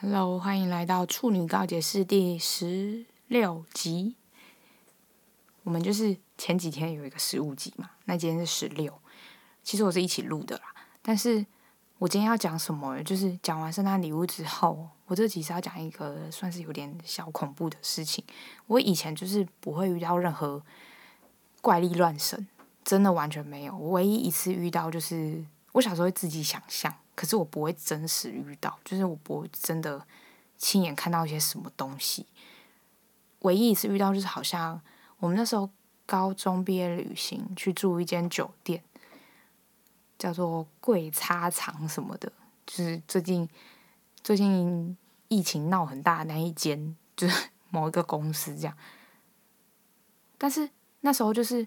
Hello，欢迎来到处女告解室第十六集。我们就是前几天有一个十五集嘛，那今天是十六。其实我是一起录的啦，但是我今天要讲什么？就是讲完圣诞礼物之后，我这集是要讲一个算是有点小恐怖的事情。我以前就是不会遇到任何怪力乱神，真的完全没有。我唯一一次遇到就是我小时候会自己想象。可是我不会真实遇到，就是我不会真的亲眼看到一些什么东西。唯一一次遇到就是好像我们那时候高中毕业旅行去住一间酒店，叫做贵擦厂什么的，就是最近最近疫情闹很大的那一间，就是某一个公司这样。但是那时候就是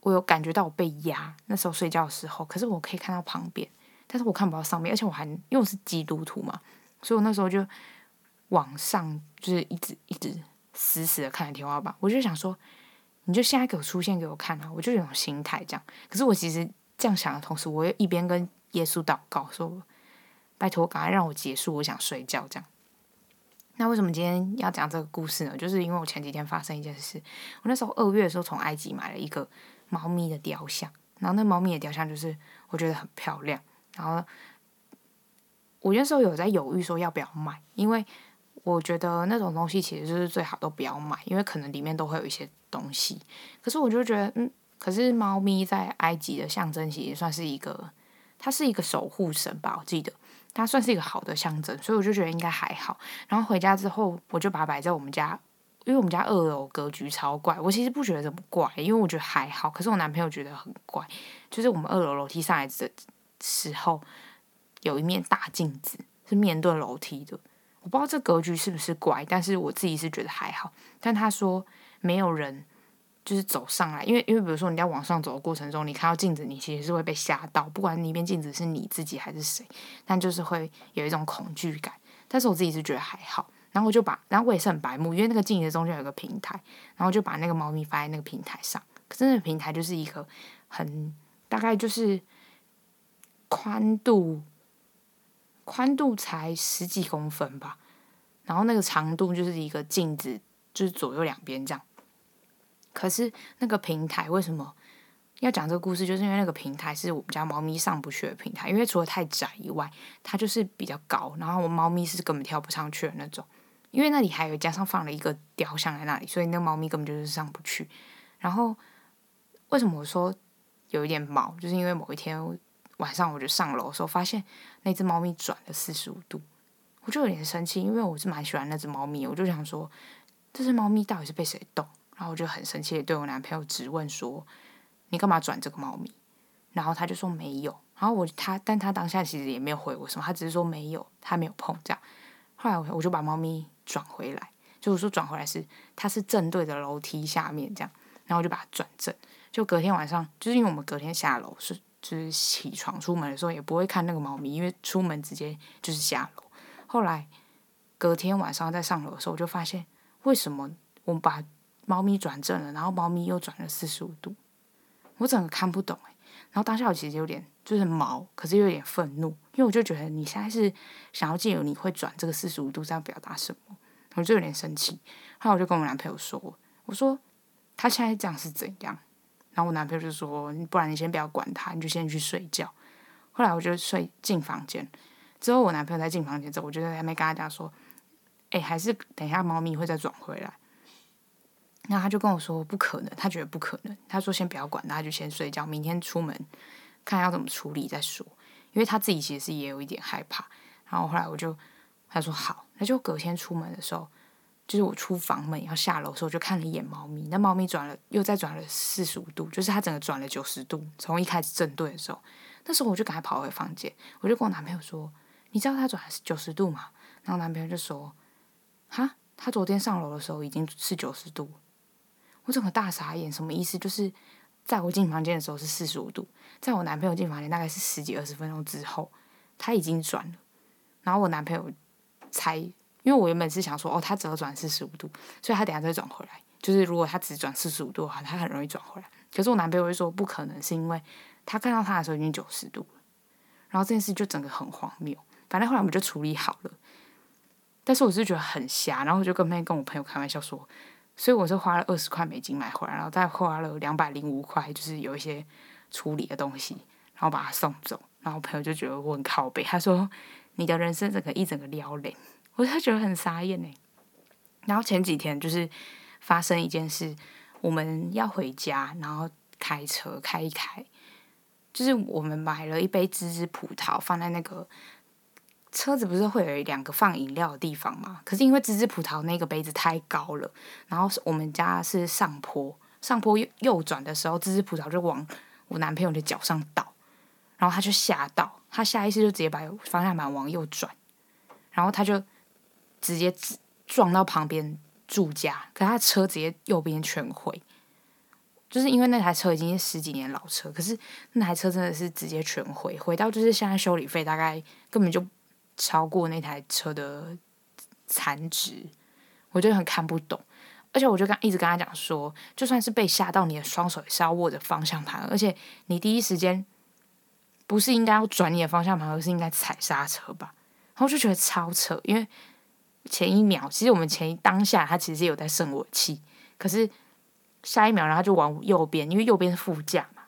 我有感觉到我被压，那时候睡觉的时候，可是我可以看到旁边。但是我看不到上面，而且我还因为我是基督徒嘛，所以我那时候就往上，就是一直一直死死的看着天花板。我就想说，你就现在给我出现给我看啊！我就有种心态这样。可是我其实这样想的同时，我又一边跟耶稣祷告说：“拜托，赶快让我结束，我想睡觉。”这样。那为什么今天要讲这个故事呢？就是因为我前几天发生一件事。我那时候二月的时候从埃及买了一个猫咪的雕像，然后那猫咪的雕像就是我觉得很漂亮。然后我那时候有在犹豫说要不要买，因为我觉得那种东西其实就是最好都不要买，因为可能里面都会有一些东西。可是我就觉得，嗯，可是猫咪在埃及的象征其实算是一个，它是一个守护神吧，我记得它算是一个好的象征，所以我就觉得应该还好。然后回家之后，我就把它摆在我们家，因为我们家二楼格局超怪，我其实不觉得这么怪，因为我觉得还好。可是我男朋友觉得很怪，就是我们二楼楼梯上来这。时候有一面大镜子是面对楼梯的，我不知道这格局是不是怪，但是我自己是觉得还好。但他说没有人就是走上来，因为因为比如说你在往上走的过程中，你看到镜子，你其实是会被吓到，不管那面镜子是你自己还是谁，但就是会有一种恐惧感。但是我自己是觉得还好，然后我就把，然后我也是很白目，因为那个镜子中间有个平台，然后就把那个猫咪放在那个平台上。可是那个平台就是一个很大概就是。宽度，宽度才十几公分吧，然后那个长度就是一个镜子，就是左右两边这样。可是那个平台为什么要讲这个故事？就是因为那个平台是我们家猫咪上不去的平台，因为除了太窄以外，它就是比较高，然后我猫咪是根本跳不上去的那种。因为那里还有加上放了一个雕像在那里，所以那个猫咪根本就是上不去。然后为什么我说有一点毛？就是因为某一天。晚上我就上楼的时候，发现那只猫咪转了四十五度，我就有点生气，因为我是蛮喜欢那只猫咪，我就想说，这只猫咪到底是被谁动？然后我就很生气的对我男朋友质问说：“你干嘛转这个猫咪？”然后他就说没有，然后我他，但他当下其实也没有回我什么，他只是说没有，他没有碰这样。后来我我就把猫咪转回来，就我说转回来是它是正对着楼梯下面这样，然后我就把它转正，就隔天晚上，就是因为我们隔天下楼是。就是起床出门的时候也不会看那个猫咪，因为出门直接就是下楼。后来隔天晚上再上楼的时候，我就发现为什么我们把猫咪转正了，然后猫咪又转了四十五度，我整个看不懂哎。然后当下我其实有点就是毛，可是又有点愤怒，因为我就觉得你现在是想要借由你会转这个四十五度这样表达什么，我就有点生气。后来我就跟我男朋友说，我说他现在这样是怎样？然后我男朋友就说：“不然你先不要管他，你就先去睡觉。”后来我就睡进房间。之后我男朋友在进房间之后，我就在那边跟他讲说：“哎，还是等一下猫咪会再转回来。”那他就跟我说：“不可能，他觉得不可能。”他说：“先不要管他，就先睡觉，明天出门看要怎么处理再说。”因为他自己其实也有一点害怕。然后后来我就他说好，他就隔天出门的时候。就是我出房门要下楼的时候，就看了一眼猫咪。那猫咪转了，又再转了四十五度，就是它整个转了九十度。从一开始正对的时候，那时候我就赶快跑回房间，我就跟我男朋友说：“你知道它转了九十度吗？”然后男朋友就说：“哈，他昨天上楼的时候已经是九十度。”我整个大傻眼，什么意思？就是在我进房间的时候是四十五度，在我男朋友进房间大概是十几二十分钟之后，他已经转了。然后我男朋友才。因为我原本是想说，哦，它折转四十五度，所以它等下再转回来。就是如果它只转四十五度的话，它很容易转回来。可是我男朋友会说不可能，是因为他看到它的时候已经九十度了。然后这件事就整个很荒谬。反正后来我们就处理好了。但是我是觉得很瞎，然后我就跟那跟我朋友开玩笑说，所以我是花了二十块美金买回来，然后再花了两百零五块，就是有一些处理的东西，然后把它送走。然后朋友就觉得我很靠北，他说你的人生整个一整个撩人，我就觉得很傻眼呢。然后前几天就是发生一件事，我们要回家，然后开车开一开，就是我们买了一杯芝芝葡萄放在那个车子，不是会有两个放饮料的地方吗？可是因为芝芝葡萄那个杯子太高了，然后我们家是上坡，上坡右右转的时候，芝芝葡萄就往我男朋友的脚上倒。然后他就吓到，他下意识就直接把方向盘往右转，然后他就直接撞到旁边住家，可他车直接右边全毁，就是因为那台车已经是十几年老车，可是那台车真的是直接全毁，毁到就是现在修理费大概根本就超过那台车的残值，我就很看不懂，而且我就跟一直跟他讲说，就算是被吓到，你的双手也是要握着方向盘，而且你第一时间。不是应该要转你的方向盘，而是应该踩刹车吧？然后就觉得超扯，因为前一秒其实我们前当下他其实有在生我气，可是下一秒然后他就往右边，因为右边是副驾嘛，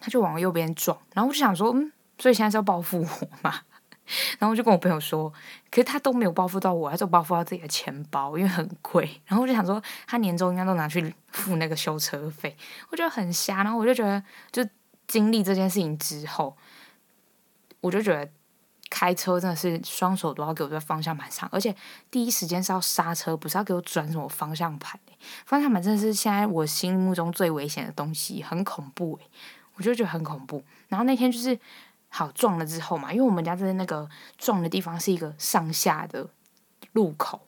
他就往右边撞，然后我就想说，嗯，所以现在是要报复我嘛？然后我就跟我朋友说，可是他都没有报复到我，他就报复到自己的钱包，因为很贵。然后我就想说，他年终应该都拿去付那个修车费，我觉得很瞎。然后我就觉得就。经历这件事情之后，我就觉得开车真的是双手都要给我在方向盘上，而且第一时间是要刹车，不是要给我转什么方向盘。方向盘真的是现在我心目中最危险的东西，很恐怖诶，我就觉得很恐怖。然后那天就是好撞了之后嘛，因为我们家在那个撞的地方是一个上下的路口。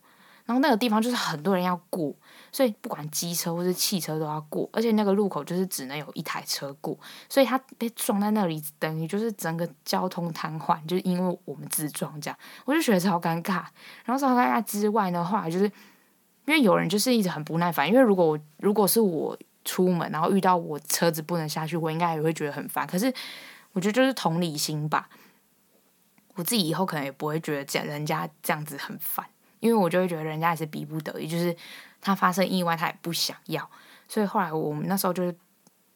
然后那个地方就是很多人要过，所以不管机车或是汽车都要过，而且那个路口就是只能有一台车过，所以他被撞在那里，等于就是整个交通瘫痪，就是因为我们自撞这样，我就觉得超尴尬。然后超尴尬之外的话，就是因为有人就是一直很不耐烦，因为如果我如果是我出门，然后遇到我车子不能下去，我应该也会觉得很烦。可是我觉得就是同理心吧，我自己以后可能也不会觉得这人家这样子很烦。因为我就会觉得人家也是逼不得已，就是他发生意外，他也不想要，所以后来我们那时候就是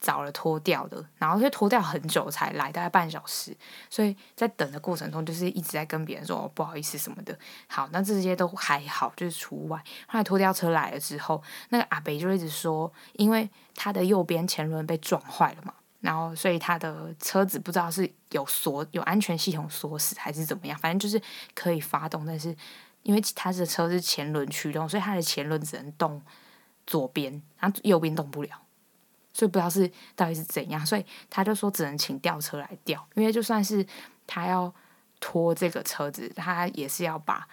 找了拖掉的，然后就拖掉很久才来，大概半小时，所以在等的过程中就是一直在跟别人说，哦，不好意思什么的。好，那这些都还好，就是除外。后来拖吊车来了之后，那个阿北就一直说，因为他的右边前轮被撞坏了嘛，然后所以他的车子不知道是有锁有安全系统锁死还是怎么样，反正就是可以发动，但是。因为他的车是前轮驱动，所以他的前轮只能动左边，然后右边动不了，所以不知道是到底是怎样，所以他就说只能请吊车来吊，因为就算是他要拖这个车子，他也是要把，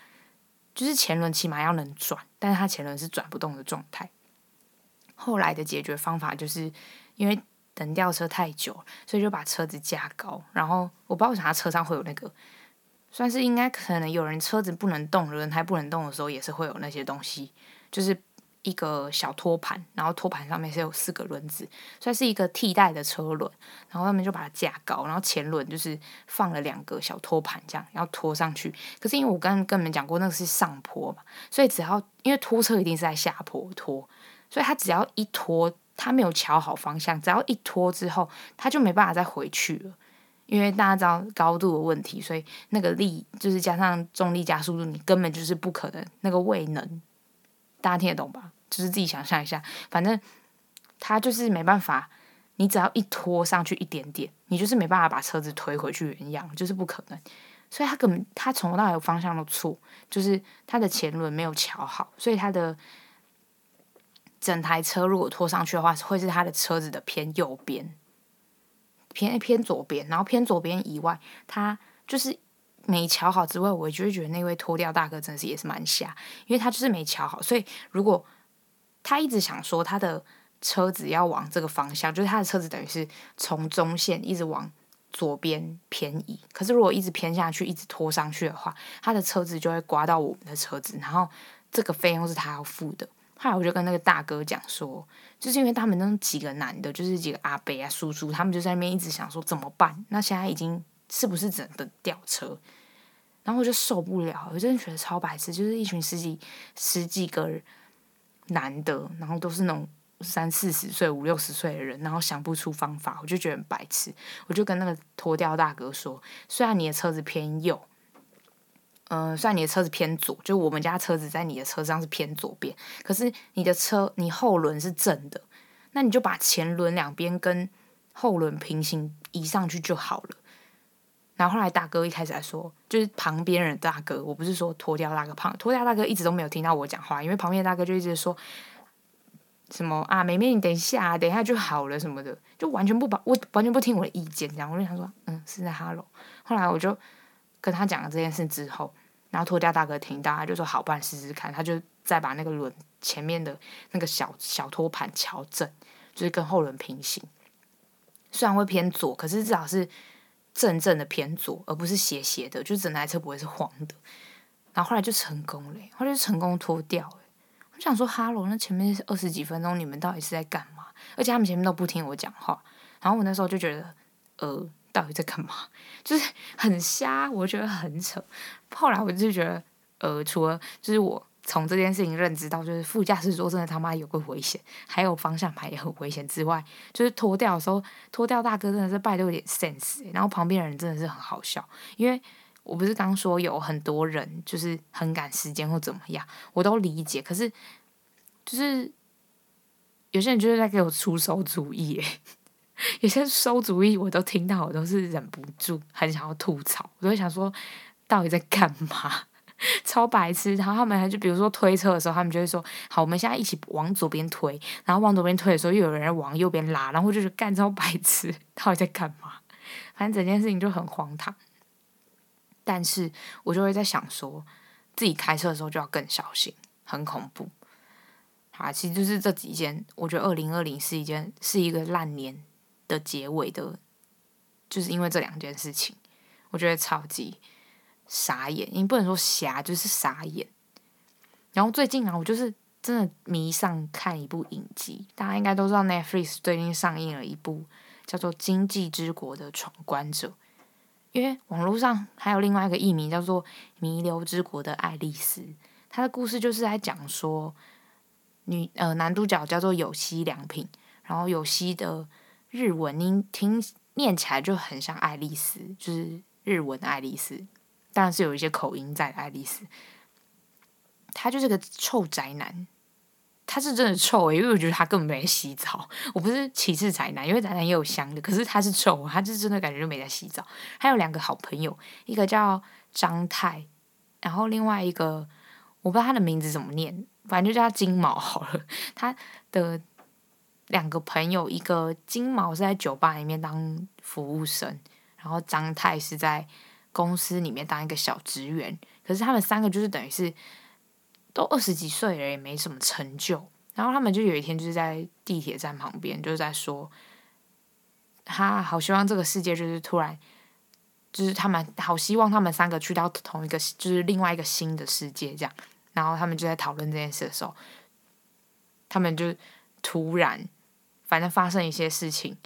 就是前轮起码要能转，但是他前轮是转不动的状态。后来的解决方法就是因为等吊车太久，所以就把车子加高，然后我不知道为啥他车上会有那个。算是应该可能有人车子不能动，轮胎不能动的时候，也是会有那些东西，就是一个小托盘，然后托盘上面是有四个轮子，算是一个替代的车轮，然后他们就把它架高，然后前轮就是放了两个小托盘，这样要拖上去。可是因为我刚刚跟你们讲过，那个是上坡嘛，所以只要因为拖车一定是在下坡拖，所以他只要一拖，他没有瞧好方向，只要一拖之后，他就没办法再回去了。因为大家知道高度的问题，所以那个力就是加上重力加速度，你根本就是不可能那个位能，大家听得懂吧？就是自己想象一下，反正他就是没办法，你只要一拖上去一点点，你就是没办法把车子推回去原样，就是不可能。所以他根本他从头到尾方向都错，就是他的前轮没有调好，所以他的整台车如果拖上去的话，会是他的车子的偏右边。偏偏左边，然后偏左边以外，他就是没瞧好之外，我就会觉得那位拖吊大哥真的是也是蛮瞎，因为他就是没瞧好，所以如果他一直想说他的车子要往这个方向，就是他的车子等于是从中线一直往左边偏移，可是如果一直偏下去，一直拖上去的话，他的车子就会刮到我们的车子，然后这个费用是他要付的。后来我就跟那个大哥讲说，就是因为他们那几个男的，就是几个阿伯啊、叔叔，他们就在那边一直想说怎么办？那现在已经是不是只能等吊车？然后我就受不了，我真的觉得超白痴，就是一群十几十几个男的，然后都是那种三四十岁、五六十岁的人，然后想不出方法，我就觉得很白痴。我就跟那个拖吊大哥说，虽然你的车子偏右，嗯、虽然你的车子偏左，就我们家车子在你的车上是偏左边，可是你的车你后轮是正的，那你就把前轮两边跟后轮平行移上去就好了。然后后来大哥一开始还说，就是旁边人大哥，我不是说拖掉那个胖拖掉大哥一直都没有听到我讲话，因为旁边大哥就一直说什么啊，妹妹你等一下，等一下就好了什么的，就完全不把我完全不听我的意见，这样我就想说，嗯，是在哈喽。后来我就跟他讲了这件事之后，然后拖吊大哥听到，他就说好，办试试看，他就再把那个轮前面的那个小小托盘调正，就是跟后轮平行，虽然会偏左，可是至少是。正正的偏左，而不是斜斜的，就整台车不会是黄的。然后后来就成功了，后来就成功脱掉。我想说，哈喽，那前面二十几分钟你们到底是在干嘛？而且他们前面都不听我讲话。然后我那时候就觉得，呃，到底在干嘛？就是很瞎，我觉得很扯。后来我就觉得，呃，除了就是我。从这件事情认知到，就是副驾驶座真的他妈有个危险，还有方向盘也很危险之外，就是脱掉的时候，脱掉大哥真的是拜都有点 sense，然后旁边的人真的是很好笑，因为我不是刚说有很多人就是很赶时间或怎么样，我都理解，可是就是有些人就是在给我出馊主意，有些馊主意我都听到，我都是忍不住很想要吐槽，我都会想说到底在干嘛？超白痴，然后他们还就比如说推车的时候，他们就会说：“好，我们现在一起往左边推。”然后往左边推的时候，又有人往右边拉，然后就是干超白痴，到底在干嘛？反正整件事情就很荒唐。但是我就会在想说，自己开车的时候就要更小心，很恐怖。好，其实就是这几件，我觉得二零二零是一件是一个烂年的结尾的，就是因为这两件事情，我觉得超级。傻眼，你不能说瞎，就是傻眼。然后最近啊，我就是真的迷上看一部影集，大家应该都知道，Netflix 最近上映了一部叫做《经济之国的闯关者》。因为网络上还有另外一个译名叫做《弥留之国的爱丽丝》，它的故事就是在讲说女呃男主角叫做有希良品，然后有希的日文音听念起来就很像爱丽丝，就是日文的爱丽丝。当然是有一些口音在的，爱丽丝，他就是个臭宅男，他是真的臭诶，因为我觉得他根本没洗澡。我不是歧视宅男，因为宅男也有香的，可是他是臭，他是真的感觉就没在洗澡。还有两个好朋友，一个叫张太，然后另外一个我不知道他的名字怎么念，反正就叫他金毛好了。他的两个朋友，一个金毛是在酒吧里面当服务生，然后张太是在。公司里面当一个小职员，可是他们三个就是等于是都二十几岁了，也没什么成就。然后他们就有一天就是在地铁站旁边，就是在说，他好希望这个世界就是突然，就是他们好希望他们三个去到同一个，就是另外一个新的世界这样。然后他们就在讨论这件事的时候，他们就突然，反正发生一些事情。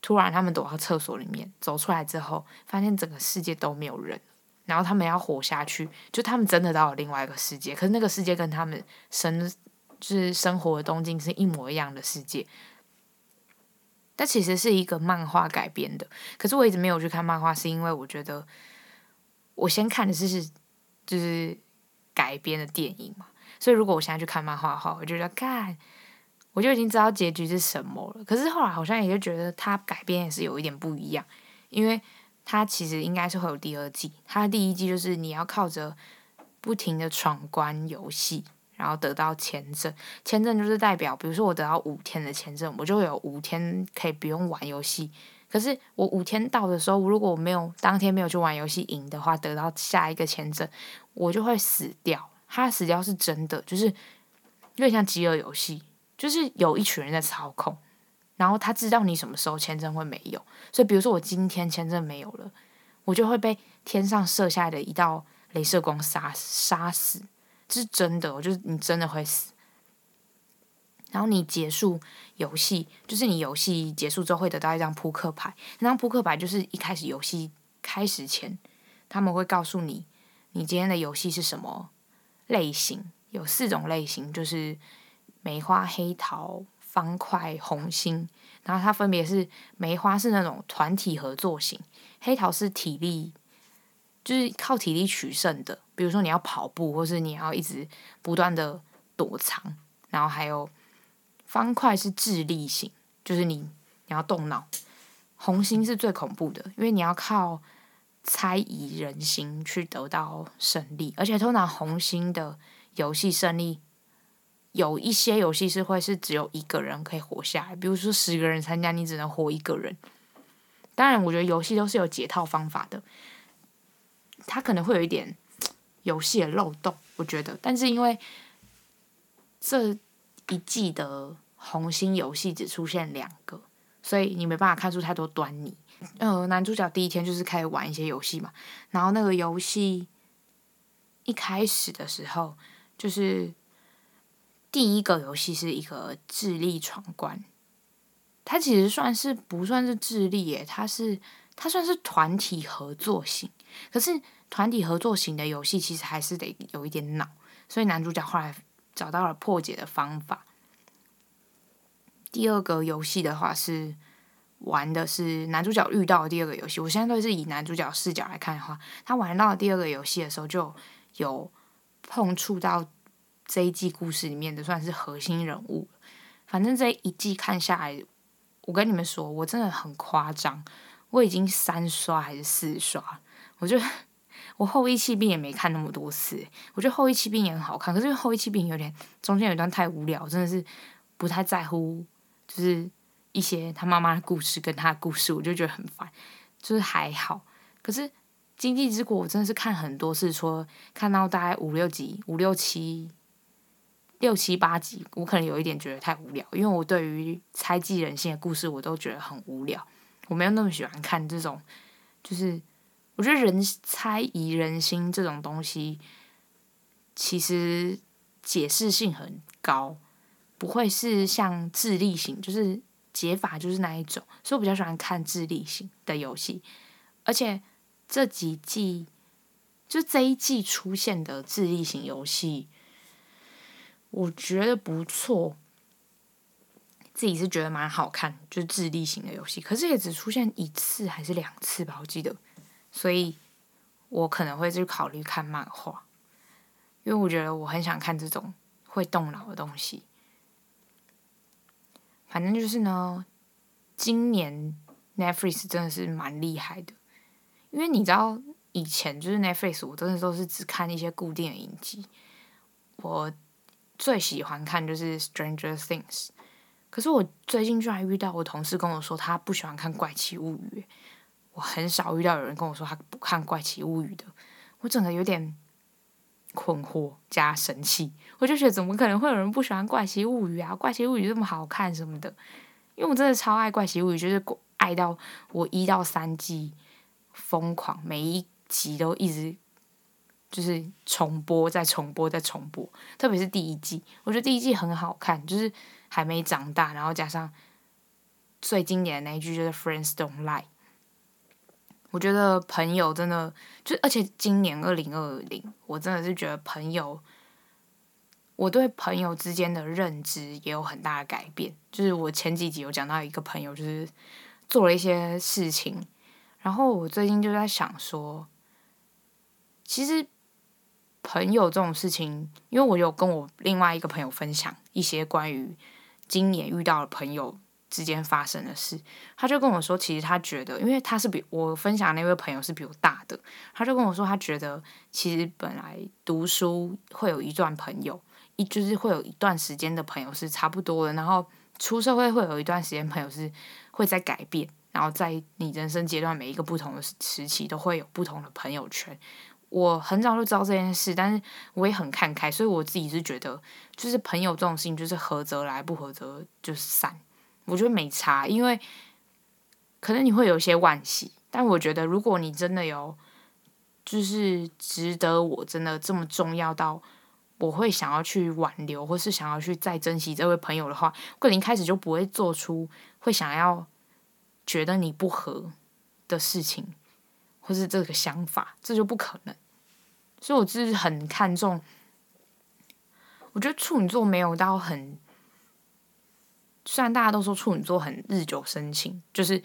突然，他们躲到厕所里面，走出来之后，发现整个世界都没有人。然后他们要活下去，就他们真的到了另外一个世界。可是那个世界跟他们生就是生活的东京是一模一样的世界。但其实是一个漫画改编的。可是我一直没有去看漫画，是因为我觉得我先看的是是就是改编的电影嘛。所以如果我现在去看漫画的话，我就觉得看。我就已经知道结局是什么了，可是后来好像也就觉得它改编也是有一点不一样，因为它其实应该是会有第二季。它第一季就是你要靠着不停的闯关游戏，然后得到签证。签证就是代表，比如说我得到五天的签证，我就有五天可以不用玩游戏。可是我五天到的时候，如果我没有当天没有去玩游戏赢的话，得到下一个签证，我就会死掉。它死掉是真的，就是有点像饥饿游戏。就是有一群人在操控，然后他知道你什么时候签证会没有，所以比如说我今天签证没有了，我就会被天上射下来的一道镭射光杀杀死，这是真的，我就是你真的会死。然后你结束游戏，就是你游戏结束之后会得到一张扑克牌，那张扑克牌就是一开始游戏开始前他们会告诉你你今天的游戏是什么类型，有四种类型，就是梅花、黑桃、方块、红心。然后它分别是梅花是那种团体合作型，黑桃是体力，就是靠体力取胜的，比如说你要跑步，或是你要一直不断的躲藏。然后还有方块是智力型，就是你你要动脑。红心是最恐怖的，因为你要靠猜疑人心去得到胜利，而且通常红心的游戏胜利。有一些游戏是会是只有一个人可以活下来，比如说十个人参加，你只能活一个人。当然，我觉得游戏都是有解套方法的，它可能会有一点游戏的漏洞，我觉得。但是因为这一季的红心游戏只出现两个，所以你没办法看出太多端倪。呃，男主角第一天就是开始玩一些游戏嘛，然后那个游戏一开始的时候就是。第一个游戏是一个智力闯关，它其实算是不算是智力耶？它是它算是团体合作型。可是团体合作型的游戏其实还是得有一点脑，所以男主角后来找到了破解的方法。第二个游戏的话是玩的是男主角遇到的第二个游戏。我现在都是以男主角视角来看的话，他玩到第二个游戏的时候就有碰触到。这一季故事里面的算是核心人物，反正这一季看下来，我跟你们说，我真的很夸张，我已经三刷还是四刷，我觉得 我后翼弃兵也没看那么多次，我觉得后翼弃兵也很好看，可是后翼弃兵有点中间有一段太无聊，真的是不太在乎，就是一些他妈妈的故事跟他的故事，我就觉得很烦，就是还好，可是经济之国我真的是看很多次，说看到大概五六集，五六七。六七八集，我可能有一点觉得太无聊，因为我对于猜忌人性的故事，我都觉得很无聊。我没有那么喜欢看这种，就是我觉得人猜疑人心这种东西，其实解释性很高，不会是像智力型，就是解法就是那一种，所以我比较喜欢看智力型的游戏。而且这几季，就这一季出现的智力型游戏。我觉得不错，自己是觉得蛮好看，就是智力型的游戏，可是也只出现一次还是两次吧，我记得，所以我可能会去考虑看漫画，因为我觉得我很想看这种会动脑的东西。反正就是呢，今年 Netflix 真的是蛮厉害的，因为你知道以前就是 Netflix，我真的都是只看一些固定的影集，我。最喜欢看就是《Stranger Things》，可是我最近居然遇到我同事跟我说他不喜欢看《怪奇物语》，我很少遇到有人跟我说他不看《怪奇物语》的，我整个有点困惑加生气，我就觉得怎么可能会有人不喜欢《怪奇物语》啊？《怪奇物语》这么好看什么的，因为我真的超爱《怪奇物语》，就是爱到我一到三季疯狂，每一集都一直。就是重播，再重播，再重播。特别是第一季，我觉得第一季很好看，就是还没长大，然后加上最经典的那一句就是 “Friends don't lie”。我觉得朋友真的就，而且今年二零二零，我真的是觉得朋友，我对朋友之间的认知也有很大的改变。就是我前几集有讲到一个朋友，就是做了一些事情，然后我最近就在想说，其实。朋友这种事情，因为我有跟我另外一个朋友分享一些关于今年遇到的朋友之间发生的事，他就跟我说，其实他觉得，因为他是比我分享那位朋友是比我大的，他就跟我说，他觉得其实本来读书会有一段朋友，一就是会有一段时间的朋友是差不多的，然后出社会会有一段时间朋友是会在改变，然后在你人生阶段每一个不同的时期都会有不同的朋友圈。我很早就知道这件事，但是我也很看开，所以我自己是觉得，就是朋友这种事情，就是合则来，不合则就散。我觉得没差，因为可能你会有一些惋惜，但我觉得如果你真的有，就是值得我真的这么重要到我会想要去挽留，或是想要去再珍惜这位朋友的话，我可能一开始就不会做出会想要觉得你不合的事情，或是这个想法，这就不可能。所以我就是很看重。我觉得处女座没有到很，虽然大家都说处女座很日久生情，就是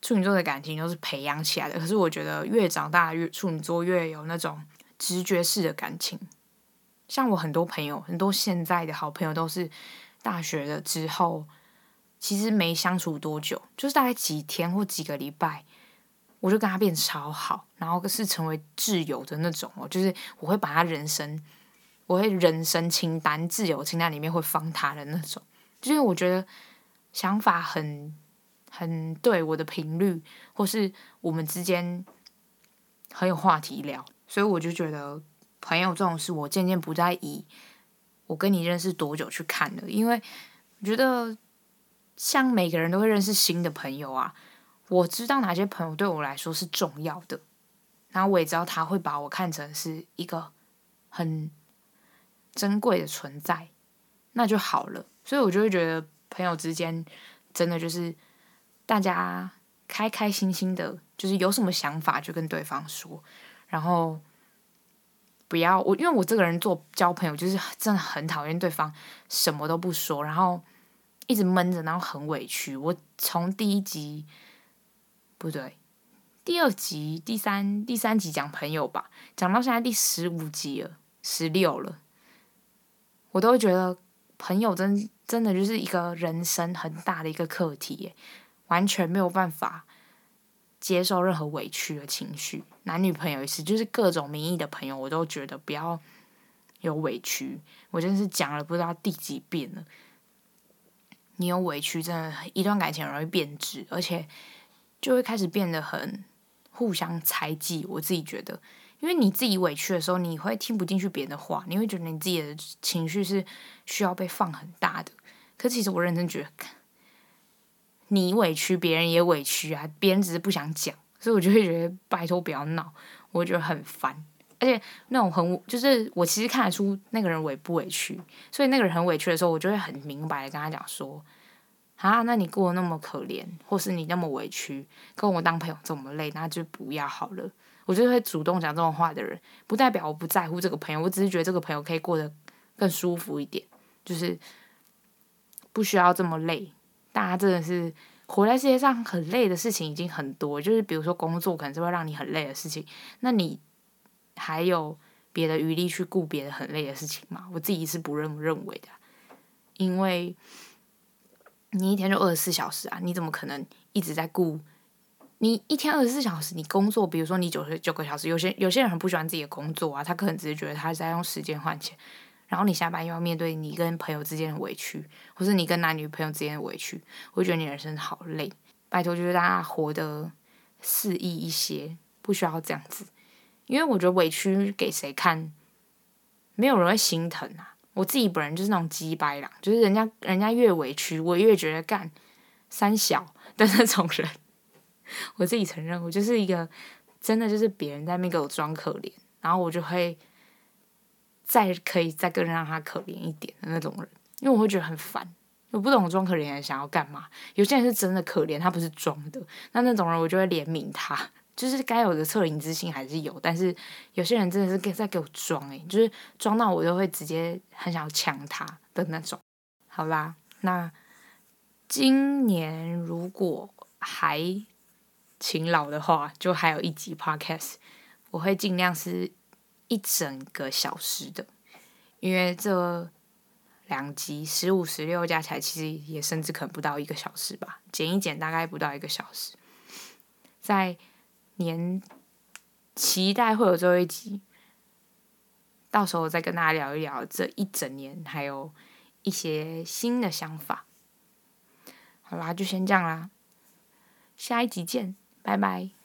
处女座的感情都是培养起来的，可是我觉得越长大越处女座越有那种直觉式的感情。像我很多朋友，很多现在的好朋友都是大学了之后，其实没相处多久，就是大概几天或几个礼拜，我就跟他变超好，然后是成为挚友的那种哦，就是我会把他人生。我会人生清单、挚友清单里面会放他的那种，就是我觉得想法很很对我的频率，或是我们之间很有话题聊，所以我就觉得朋友这种事，我渐渐不再以我跟你认识多久去看了，因为我觉得像每个人都会认识新的朋友啊，我知道哪些朋友对我来说是重要的，然后我也知道他会把我看成是一个很。珍贵的存在，那就好了。所以我就会觉得，朋友之间真的就是大家开开心心的，就是有什么想法就跟对方说，然后不要我，因为我这个人做交朋友就是真的很讨厌对方什么都不说，然后一直闷着，然后很委屈。我从第一集不对，第二集、第三、第三集讲朋友吧，讲到现在第十五集了，十六了。我都觉得朋友真真的就是一个人生很大的一个课题耶，完全没有办法接受任何委屈的情绪。男女朋友也是，就是各种名义的朋友，我都觉得不要有委屈。我真是讲了不知道第几遍了，你有委屈，真的，一段感情容易变质，而且就会开始变得很互相猜忌。我自己觉得。因为你自己委屈的时候，你会听不进去别人的话，你会觉得你自己的情绪是需要被放很大的。可其实我认真觉得，你委屈，别人也委屈啊，别人只是不想讲，所以我就会觉得拜托不要闹，我觉得很烦。而且那种很就是我其实看得出那个人委不委屈，所以那个人很委屈的时候，我就会很明白的跟他讲说：啊，那你过得那么可怜，或是你那么委屈，跟我当朋友这么累，那就不要好了。我就会主动讲这种话的人，不代表我不在乎这个朋友，我只是觉得这个朋友可以过得更舒服一点，就是不需要这么累。大家真的是活在世界上很累的事情已经很多，就是比如说工作可能是会让你很累的事情，那你还有别的余力去顾别的很累的事情吗？我自己是不认认为的，因为你一天就二十四小时啊，你怎么可能一直在顾？你一天二十四小时，你工作，比如说你九十九个小时，有些有些人很不喜欢自己的工作啊，他可能只是觉得他在用时间换钱，然后你下班又要面对你跟朋友之间的委屈，或是你跟男女朋友之间的委屈，我觉得你人生好累。拜托，就是大家活得肆意一些，不需要这样子，因为我觉得委屈给谁看，没有人会心疼啊。我自己本人就是那种鸡掰啦，就是人家人家越委屈，我越觉得干三小的那种人。我自己承认，我就是一个真的就是别人在那边给我装可怜，然后我就会再可以再更让他可怜一点的那种人，因为我会觉得很烦。我不懂装可怜的想要干嘛？有些人是真的可怜，他不是装的。那那种人我就会怜悯他，就是该有的恻隐之心还是有，但是有些人真的是给在给我装，诶，就是装到我就会直接很想要抢他的那种。好啦，那今年如果还勤劳的话，就还有一集 podcast，我会尽量是一整个小时的，因为这两集十五、十六加起来，其实也甚至可能不到一个小时吧，剪一剪大概不到一个小时。在年期待会有最后一集，到时候再跟大家聊一聊这一整年，还有一些新的想法。好啦，就先这样啦，下一集见。拜拜。